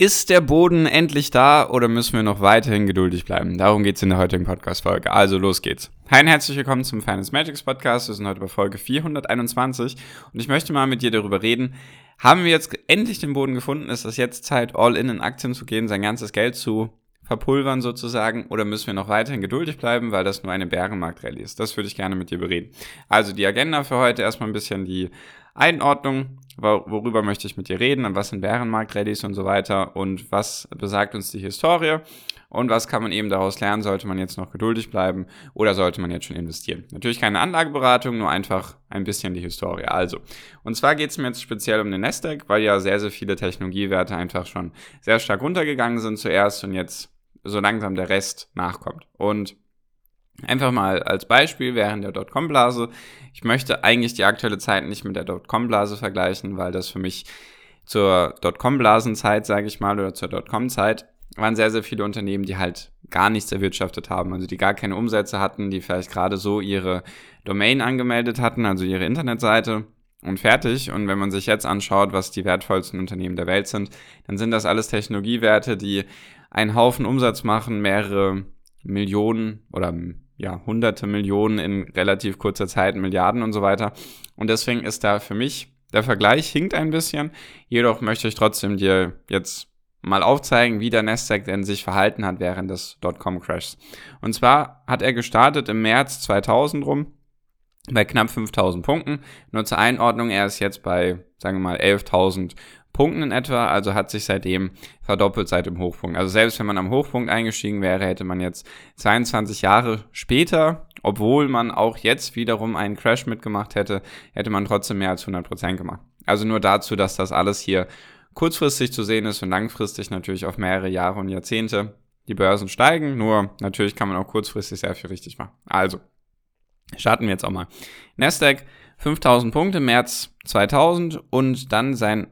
Ist der Boden endlich da oder müssen wir noch weiterhin geduldig bleiben? Darum geht es in der heutigen Podcast-Folge. Also los geht's. Hi und herzlich willkommen zum Finance Magics Podcast. Wir sind heute bei Folge 421 und ich möchte mal mit dir darüber reden. Haben wir jetzt endlich den Boden gefunden? Ist das jetzt Zeit, all in in Aktien zu gehen, sein ganzes Geld zu verpulvern sozusagen oder müssen wir noch weiterhin geduldig bleiben, weil das nur eine Bärenmarkt-Rallye ist? Das würde ich gerne mit dir bereden. Also die Agenda für heute erstmal ein bisschen die Einordnung, worüber möchte ich mit dir reden und was sind Bärenmarkt-Rallyes und so weiter und was besagt uns die Historie und was kann man eben daraus lernen, sollte man jetzt noch geduldig bleiben oder sollte man jetzt schon investieren. Natürlich keine Anlageberatung, nur einfach ein bisschen die Historie. Also, und zwar geht es mir jetzt speziell um den Nasdaq, weil ja sehr, sehr viele Technologiewerte einfach schon sehr stark runtergegangen sind zuerst und jetzt so langsam der Rest nachkommt. Und Einfach mal als Beispiel während der Dotcom-Blase. Ich möchte eigentlich die aktuelle Zeit nicht mit der Dotcom-Blase vergleichen, weil das für mich zur Dotcom-Blasenzeit, sage ich mal, oder zur Dotcom-Zeit waren sehr, sehr viele Unternehmen, die halt gar nichts erwirtschaftet haben, also die gar keine Umsätze hatten, die vielleicht gerade so ihre Domain angemeldet hatten, also ihre Internetseite und fertig. Und wenn man sich jetzt anschaut, was die wertvollsten Unternehmen der Welt sind, dann sind das alles Technologiewerte, die einen Haufen Umsatz machen, mehrere Millionen oder ja, hunderte Millionen in relativ kurzer Zeit, Milliarden und so weiter. Und deswegen ist da für mich der Vergleich hinkt ein bisschen. Jedoch möchte ich trotzdem dir jetzt mal aufzeigen, wie der Nasdaq denn sich verhalten hat während des Dotcom-Crashs. Und zwar hat er gestartet im März 2000 rum bei knapp 5000 Punkten. Nur zur Einordnung, er ist jetzt bei, sagen wir mal, 11.000 Punkten in etwa, also hat sich seitdem verdoppelt seit dem Hochpunkt. Also selbst wenn man am Hochpunkt eingestiegen wäre, hätte man jetzt 22 Jahre später, obwohl man auch jetzt wiederum einen Crash mitgemacht hätte, hätte man trotzdem mehr als 100% gemacht. Also nur dazu, dass das alles hier kurzfristig zu sehen ist und langfristig natürlich auf mehrere Jahre und Jahrzehnte die Börsen steigen. Nur natürlich kann man auch kurzfristig sehr viel richtig machen. Also, starten wir jetzt auch mal. Nasdaq 5000 Punkte, März 2000 und dann sein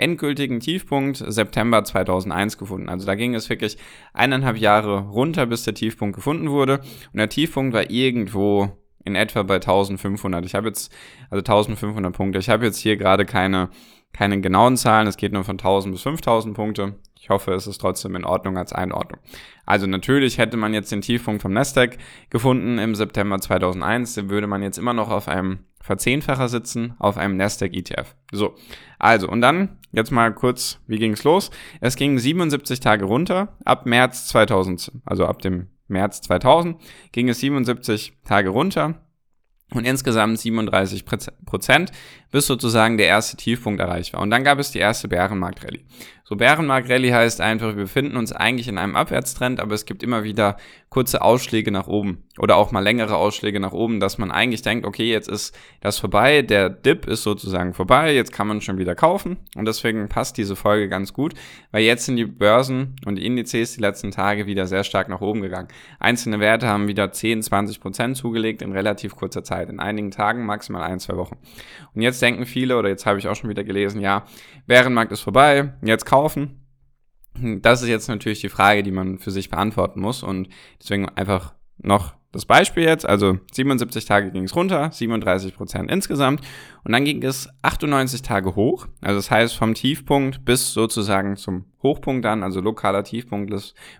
endgültigen Tiefpunkt September 2001 gefunden. Also da ging es wirklich eineinhalb Jahre runter, bis der Tiefpunkt gefunden wurde. Und der Tiefpunkt war irgendwo in etwa bei 1500. Ich habe jetzt, also 1500 Punkte. Ich habe jetzt hier gerade keine, keine genauen Zahlen. Es geht nur von 1000 bis 5000 Punkte. Ich hoffe, es ist trotzdem in Ordnung als Einordnung. Also natürlich hätte man jetzt den Tiefpunkt vom Nasdaq gefunden im September 2001, dann würde man jetzt immer noch auf einem Verzehnfacher sitzen auf einem Nasdaq ETF. So, also und dann jetzt mal kurz, wie ging es los? Es ging 77 Tage runter ab März 2000, also ab dem März 2000 ging es 77 Tage runter und insgesamt 37 Prozent, bis sozusagen der erste Tiefpunkt erreicht war. Und dann gab es die erste Bärenmarkt-Rallye. So Bärenmarkt-Rallye heißt einfach, wir befinden uns eigentlich in einem Abwärtstrend, aber es gibt immer wieder kurze Ausschläge nach oben oder auch mal längere Ausschläge nach oben, dass man eigentlich denkt, okay, jetzt ist das vorbei, der Dip ist sozusagen vorbei, jetzt kann man schon wieder kaufen und deswegen passt diese Folge ganz gut, weil jetzt sind die Börsen und die Indizes die letzten Tage wieder sehr stark nach oben gegangen. Einzelne Werte haben wieder 10, 20 Prozent zugelegt in relativ kurzer Zeit, in einigen Tagen, maximal ein, zwei Wochen. Und jetzt denken viele, oder jetzt habe ich auch schon wieder gelesen, ja, Bärenmarkt ist vorbei, jetzt kaufen. Das ist jetzt natürlich die Frage, die man für sich beantworten muss. Und deswegen einfach noch das Beispiel jetzt, also 77 Tage ging es runter, 37 Prozent insgesamt. Und dann ging es 98 Tage hoch, also das heißt vom Tiefpunkt bis sozusagen zum Hochpunkt dann, also lokaler Tiefpunkt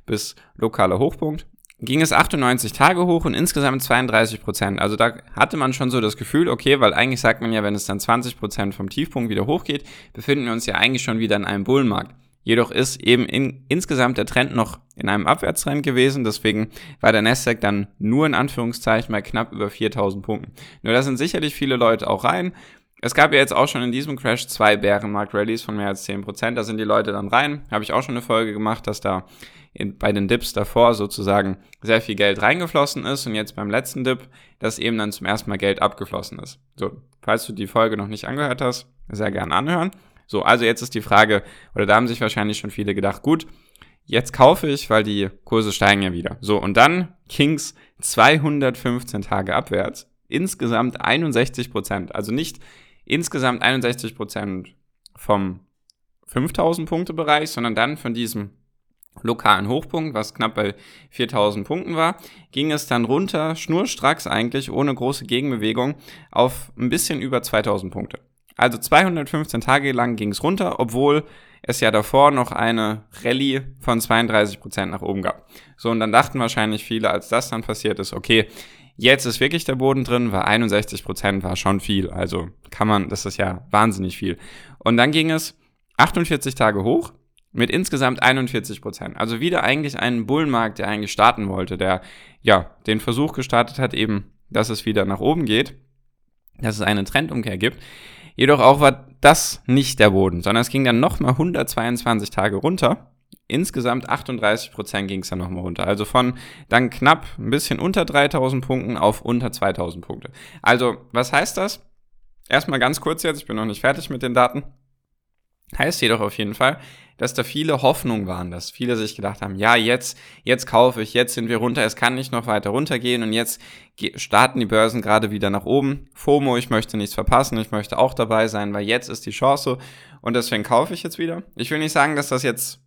bis lokaler Hochpunkt ging es 98 Tage hoch und insgesamt 32 Prozent. Also da hatte man schon so das Gefühl, okay, weil eigentlich sagt man ja, wenn es dann 20 Prozent vom Tiefpunkt wieder hochgeht, befinden wir uns ja eigentlich schon wieder in einem Bullenmarkt. Jedoch ist eben in, insgesamt der Trend noch in einem Abwärtstrend gewesen, deswegen war der Nasdaq dann nur in Anführungszeichen bei knapp über 4000 Punkten. Nur da sind sicherlich viele Leute auch rein. Es gab ja jetzt auch schon in diesem Crash zwei Bärenmarkt-Rallies von mehr als 10%. Da sind die Leute dann rein. Habe ich auch schon eine Folge gemacht, dass da in, bei den Dips davor sozusagen sehr viel Geld reingeflossen ist und jetzt beim letzten Dip, dass eben dann zum ersten Mal Geld abgeflossen ist. So, falls du die Folge noch nicht angehört hast, sehr gerne anhören. So, also jetzt ist die Frage, oder da haben sich wahrscheinlich schon viele gedacht, gut, jetzt kaufe ich, weil die Kurse steigen ja wieder. So, und dann Kings 215 Tage abwärts, insgesamt 61 Prozent. Also nicht insgesamt 61 Prozent vom 5000 Punkte Bereich, sondern dann von diesem lokalen Hochpunkt, was knapp bei 4000 Punkten war, ging es dann runter, schnurstracks eigentlich, ohne große Gegenbewegung, auf ein bisschen über 2000 Punkte. Also 215 Tage lang ging es runter, obwohl es ja davor noch eine Rallye von 32% nach oben gab. So, und dann dachten wahrscheinlich viele, als das dann passiert ist, okay, jetzt ist wirklich der Boden drin, weil 61% war schon viel. Also kann man, das ist ja wahnsinnig viel. Und dann ging es 48 Tage hoch mit insgesamt 41% Also wieder eigentlich einen Bullenmarkt, der eigentlich starten wollte, der ja den Versuch gestartet hat, eben, dass es wieder nach oben geht, dass es eine Trendumkehr gibt. Jedoch auch war das nicht der Boden, sondern es ging dann nochmal 122 Tage runter. Insgesamt 38% ging es dann nochmal runter. Also von dann knapp ein bisschen unter 3000 Punkten auf unter 2000 Punkte. Also, was heißt das? Erstmal ganz kurz jetzt, ich bin noch nicht fertig mit den Daten. Heißt jedoch auf jeden Fall, dass da viele Hoffnungen waren, dass viele sich gedacht haben, ja, jetzt, jetzt kaufe ich, jetzt sind wir runter, es kann nicht noch weiter runtergehen und jetzt starten die Börsen gerade wieder nach oben. FOMO, ich möchte nichts verpassen, ich möchte auch dabei sein, weil jetzt ist die Chance und deswegen kaufe ich jetzt wieder. Ich will nicht sagen, dass das jetzt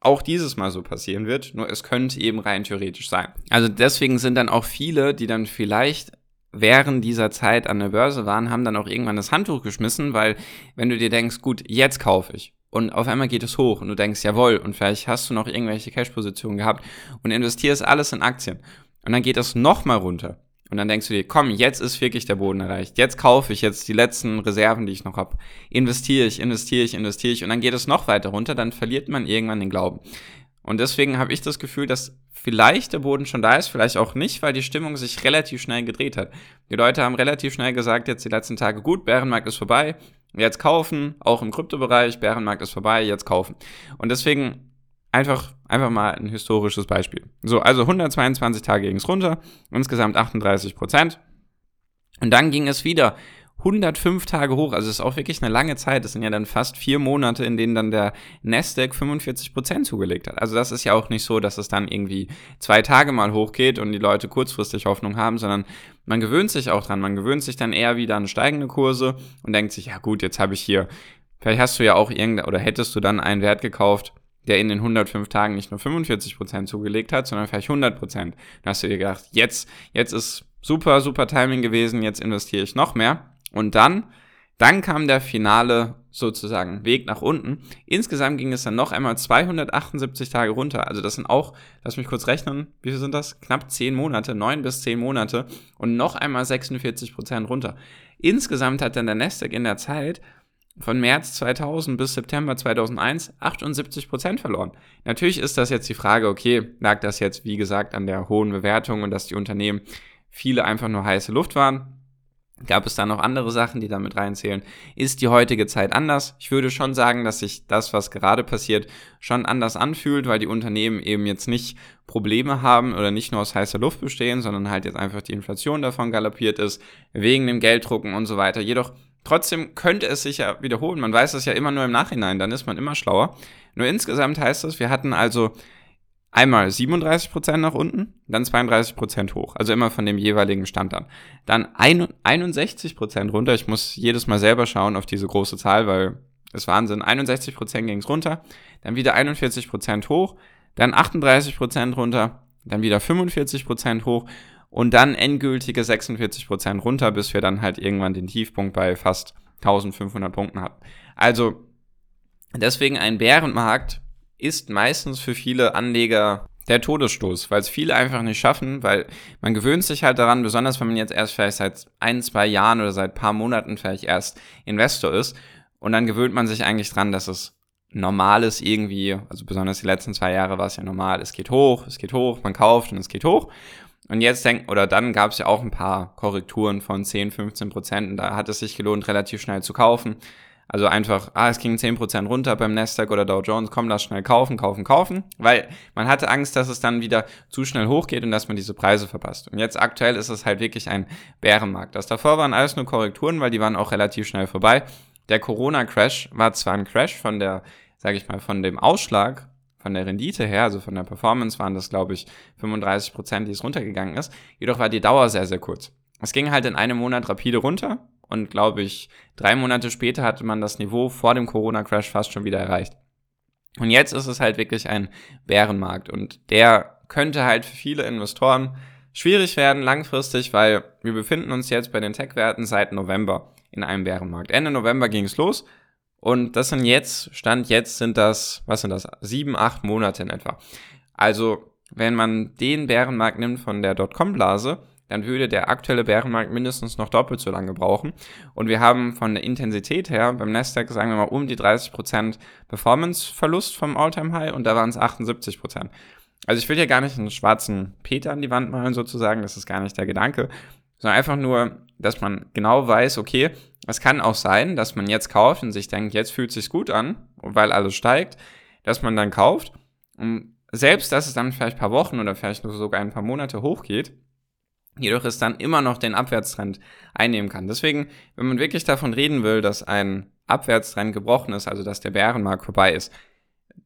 auch dieses Mal so passieren wird, nur es könnte eben rein theoretisch sein. Also deswegen sind dann auch viele, die dann vielleicht während dieser Zeit an der Börse waren, haben dann auch irgendwann das Handtuch geschmissen, weil wenn du dir denkst, gut, jetzt kaufe ich und auf einmal geht es hoch und du denkst, jawohl, und vielleicht hast du noch irgendwelche Cash-Positionen gehabt und investierst alles in Aktien und dann geht es nochmal runter und dann denkst du dir, komm, jetzt ist wirklich der Boden erreicht. Jetzt kaufe ich jetzt die letzten Reserven, die ich noch habe. Investiere ich, investiere ich, investiere ich. Und dann geht es noch weiter runter, dann verliert man irgendwann den Glauben. Und deswegen habe ich das Gefühl, dass vielleicht der Boden schon da ist, vielleicht auch nicht, weil die Stimmung sich relativ schnell gedreht hat. Die Leute haben relativ schnell gesagt, jetzt die letzten Tage, gut, Bärenmarkt ist vorbei, jetzt kaufen, auch im Kryptobereich, Bärenmarkt ist vorbei, jetzt kaufen. Und deswegen Einfach, einfach mal ein historisches Beispiel. So, also 122 Tage ging es runter, insgesamt 38 Prozent. Und dann ging es wieder 105 Tage hoch, also es ist auch wirklich eine lange Zeit. Das sind ja dann fast vier Monate, in denen dann der Nasdaq 45 Prozent zugelegt hat. Also das ist ja auch nicht so, dass es dann irgendwie zwei Tage mal hochgeht und die Leute kurzfristig Hoffnung haben, sondern man gewöhnt sich auch dran. Man gewöhnt sich dann eher wieder an steigende Kurse und denkt sich, ja gut, jetzt habe ich hier, vielleicht hast du ja auch irgendein, oder hättest du dann einen Wert gekauft, der in den 105 Tagen nicht nur 45% zugelegt hat, sondern vielleicht 100%. Dann hast du dir gedacht, jetzt, jetzt ist super, super Timing gewesen, jetzt investiere ich noch mehr. Und dann, dann kam der finale sozusagen Weg nach unten. Insgesamt ging es dann noch einmal 278 Tage runter. Also das sind auch, lass mich kurz rechnen, wie viel sind das? Knapp 10 Monate, 9 bis 10 Monate und noch einmal 46% runter. Insgesamt hat dann der Nasdaq in der Zeit von März 2000 bis September 2001 78 Prozent verloren. Natürlich ist das jetzt die Frage, okay, lag das jetzt, wie gesagt, an der hohen Bewertung und dass die Unternehmen viele einfach nur heiße Luft waren? Gab es da noch andere Sachen, die damit reinzählen? Ist die heutige Zeit anders? Ich würde schon sagen, dass sich das, was gerade passiert, schon anders anfühlt, weil die Unternehmen eben jetzt nicht Probleme haben oder nicht nur aus heißer Luft bestehen, sondern halt jetzt einfach die Inflation davon galoppiert ist, wegen dem Gelddrucken und so weiter. Jedoch Trotzdem könnte es sich ja wiederholen. Man weiß es ja immer nur im Nachhinein, dann ist man immer schlauer. Nur insgesamt heißt es, wir hatten also einmal 37% nach unten, dann 32% hoch. Also immer von dem jeweiligen Stand an. Dann 61% runter. Ich muss jedes Mal selber schauen auf diese große Zahl, weil das ist Wahnsinn. 61% ging es runter, dann wieder 41% hoch, dann 38% runter, dann wieder 45% hoch und dann endgültige 46% runter, bis wir dann halt irgendwann den Tiefpunkt bei fast 1500 Punkten hatten. Also deswegen ein Bärenmarkt ist meistens für viele Anleger der Todesstoß, weil es viele einfach nicht schaffen, weil man gewöhnt sich halt daran, besonders wenn man jetzt erst vielleicht seit ein, zwei Jahren oder seit paar Monaten vielleicht erst Investor ist und dann gewöhnt man sich eigentlich dran, dass es normal ist irgendwie, also besonders die letzten zwei Jahre war es ja normal, es geht hoch, es geht hoch, man kauft und es geht hoch und jetzt denkt, oder dann gab es ja auch ein paar Korrekturen von 10, 15 Prozent. Und da hat es sich gelohnt, relativ schnell zu kaufen. Also einfach, ah, es ging 10 Prozent runter beim Nasdaq oder Dow Jones, komm, lass schnell kaufen, kaufen, kaufen. Weil man hatte Angst, dass es dann wieder zu schnell hochgeht und dass man diese Preise verpasst. Und jetzt aktuell ist es halt wirklich ein Bärenmarkt. Das davor waren alles nur Korrekturen, weil die waren auch relativ schnell vorbei. Der Corona-Crash war zwar ein Crash von der, sage ich mal, von dem Ausschlag von der Rendite her, also von der Performance waren das, glaube ich, 35 Prozent, die es runtergegangen ist. Jedoch war die Dauer sehr, sehr kurz. Es ging halt in einem Monat rapide runter und, glaube ich, drei Monate später hatte man das Niveau vor dem Corona-Crash fast schon wieder erreicht. Und jetzt ist es halt wirklich ein Bärenmarkt und der könnte halt für viele Investoren schwierig werden langfristig, weil wir befinden uns jetzt bei den Tech-Werten seit November in einem Bärenmarkt. Ende November ging es los Und das sind jetzt, Stand jetzt sind das, was sind das, sieben, acht Monate in etwa. Also, wenn man den Bärenmarkt nimmt von der Dotcom-Blase, dann würde der aktuelle Bärenmarkt mindestens noch doppelt so lange brauchen. Und wir haben von der Intensität her beim Nasdaq, sagen wir mal, um die 30% Performance-Verlust vom All-Time-High und da waren es 78%. Also ich will hier gar nicht einen schwarzen Peter an die Wand malen sozusagen, das ist gar nicht der Gedanke, sondern einfach nur, dass man genau weiß, okay, es kann auch sein, dass man jetzt kauft und sich denkt, jetzt fühlt es sich gut an, weil alles steigt, dass man dann kauft und selbst, dass es dann vielleicht ein paar Wochen oder vielleicht sogar ein paar Monate hochgeht, jedoch es dann immer noch den Abwärtstrend einnehmen kann. Deswegen, wenn man wirklich davon reden will, dass ein Abwärtstrend gebrochen ist, also dass der Bärenmarkt vorbei ist,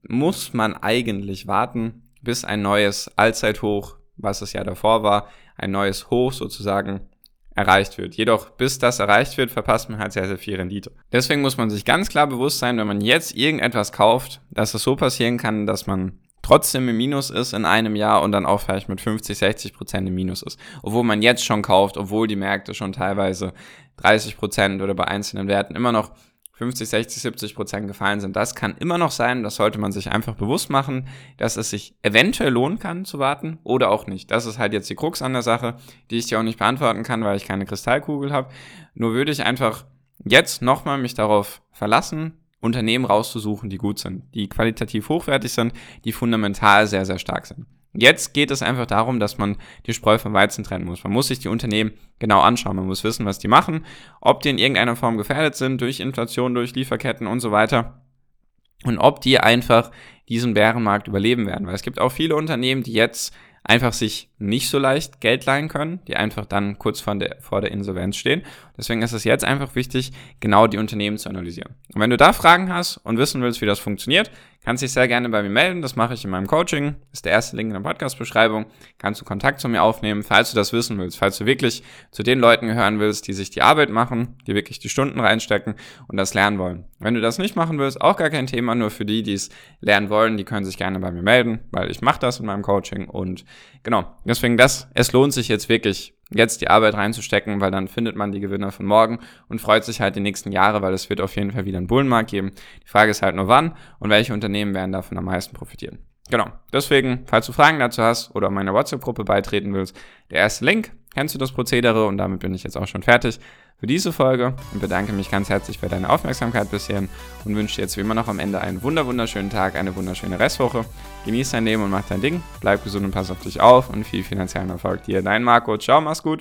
muss man eigentlich warten, bis ein neues Allzeithoch, was es ja davor war, ein neues Hoch sozusagen erreicht wird. Jedoch, bis das erreicht wird, verpasst man halt sehr, sehr viel Rendite. Deswegen muss man sich ganz klar bewusst sein, wenn man jetzt irgendetwas kauft, dass es so passieren kann, dass man trotzdem im Minus ist in einem Jahr und dann auch vielleicht mit 50, 60 Prozent im Minus ist. Obwohl man jetzt schon kauft, obwohl die Märkte schon teilweise 30 Prozent oder bei einzelnen Werten immer noch 50, 60, 70 Prozent gefallen sind. Das kann immer noch sein, das sollte man sich einfach bewusst machen, dass es sich eventuell lohnen kann zu warten oder auch nicht. Das ist halt jetzt die Krux an der Sache, die ich dir auch nicht beantworten kann, weil ich keine Kristallkugel habe. Nur würde ich einfach jetzt nochmal mich darauf verlassen, Unternehmen rauszusuchen, die gut sind, die qualitativ hochwertig sind, die fundamental sehr, sehr stark sind. Jetzt geht es einfach darum, dass man die Spreu vom Weizen trennen muss. Man muss sich die Unternehmen genau anschauen. Man muss wissen, was die machen, ob die in irgendeiner Form gefährdet sind durch Inflation, durch Lieferketten und so weiter. Und ob die einfach diesen Bärenmarkt überleben werden. Weil es gibt auch viele Unternehmen, die jetzt einfach sich nicht so leicht Geld leihen können, die einfach dann kurz vor der, vor der Insolvenz stehen. Deswegen ist es jetzt einfach wichtig, genau die Unternehmen zu analysieren. Und wenn du da Fragen hast und wissen willst, wie das funktioniert, kannst du dich sehr gerne bei mir melden. Das mache ich in meinem Coaching. Das ist der erste Link in der Podcast-Beschreibung. Kannst du Kontakt zu mir aufnehmen, falls du das wissen willst, falls du wirklich zu den Leuten gehören willst, die sich die Arbeit machen, die wirklich die Stunden reinstecken und das lernen wollen. Wenn du das nicht machen willst, auch gar kein Thema, nur für die, die es lernen wollen, die können sich gerne bei mir melden, weil ich mache das in meinem Coaching und genau, deswegen das, es lohnt sich jetzt wirklich jetzt die Arbeit reinzustecken, weil dann findet man die Gewinner von morgen und freut sich halt die nächsten Jahre, weil es wird auf jeden Fall wieder einen Bullenmarkt geben. Die Frage ist halt nur wann und welche Unternehmen werden davon am meisten profitieren. Genau. Deswegen, falls du Fragen dazu hast oder meiner WhatsApp-Gruppe beitreten willst, der erste Link, kennst du das Prozedere und damit bin ich jetzt auch schon fertig für diese Folge und bedanke mich ganz herzlich für deine Aufmerksamkeit bisher und wünsche dir jetzt wie immer noch am Ende einen wunderschönen Tag, eine wunderschöne Restwoche. Genieß dein Leben und mach dein Ding, bleib gesund und pass auf dich auf und viel finanziellen Erfolg dir. Dein Marco, ciao, mach's gut.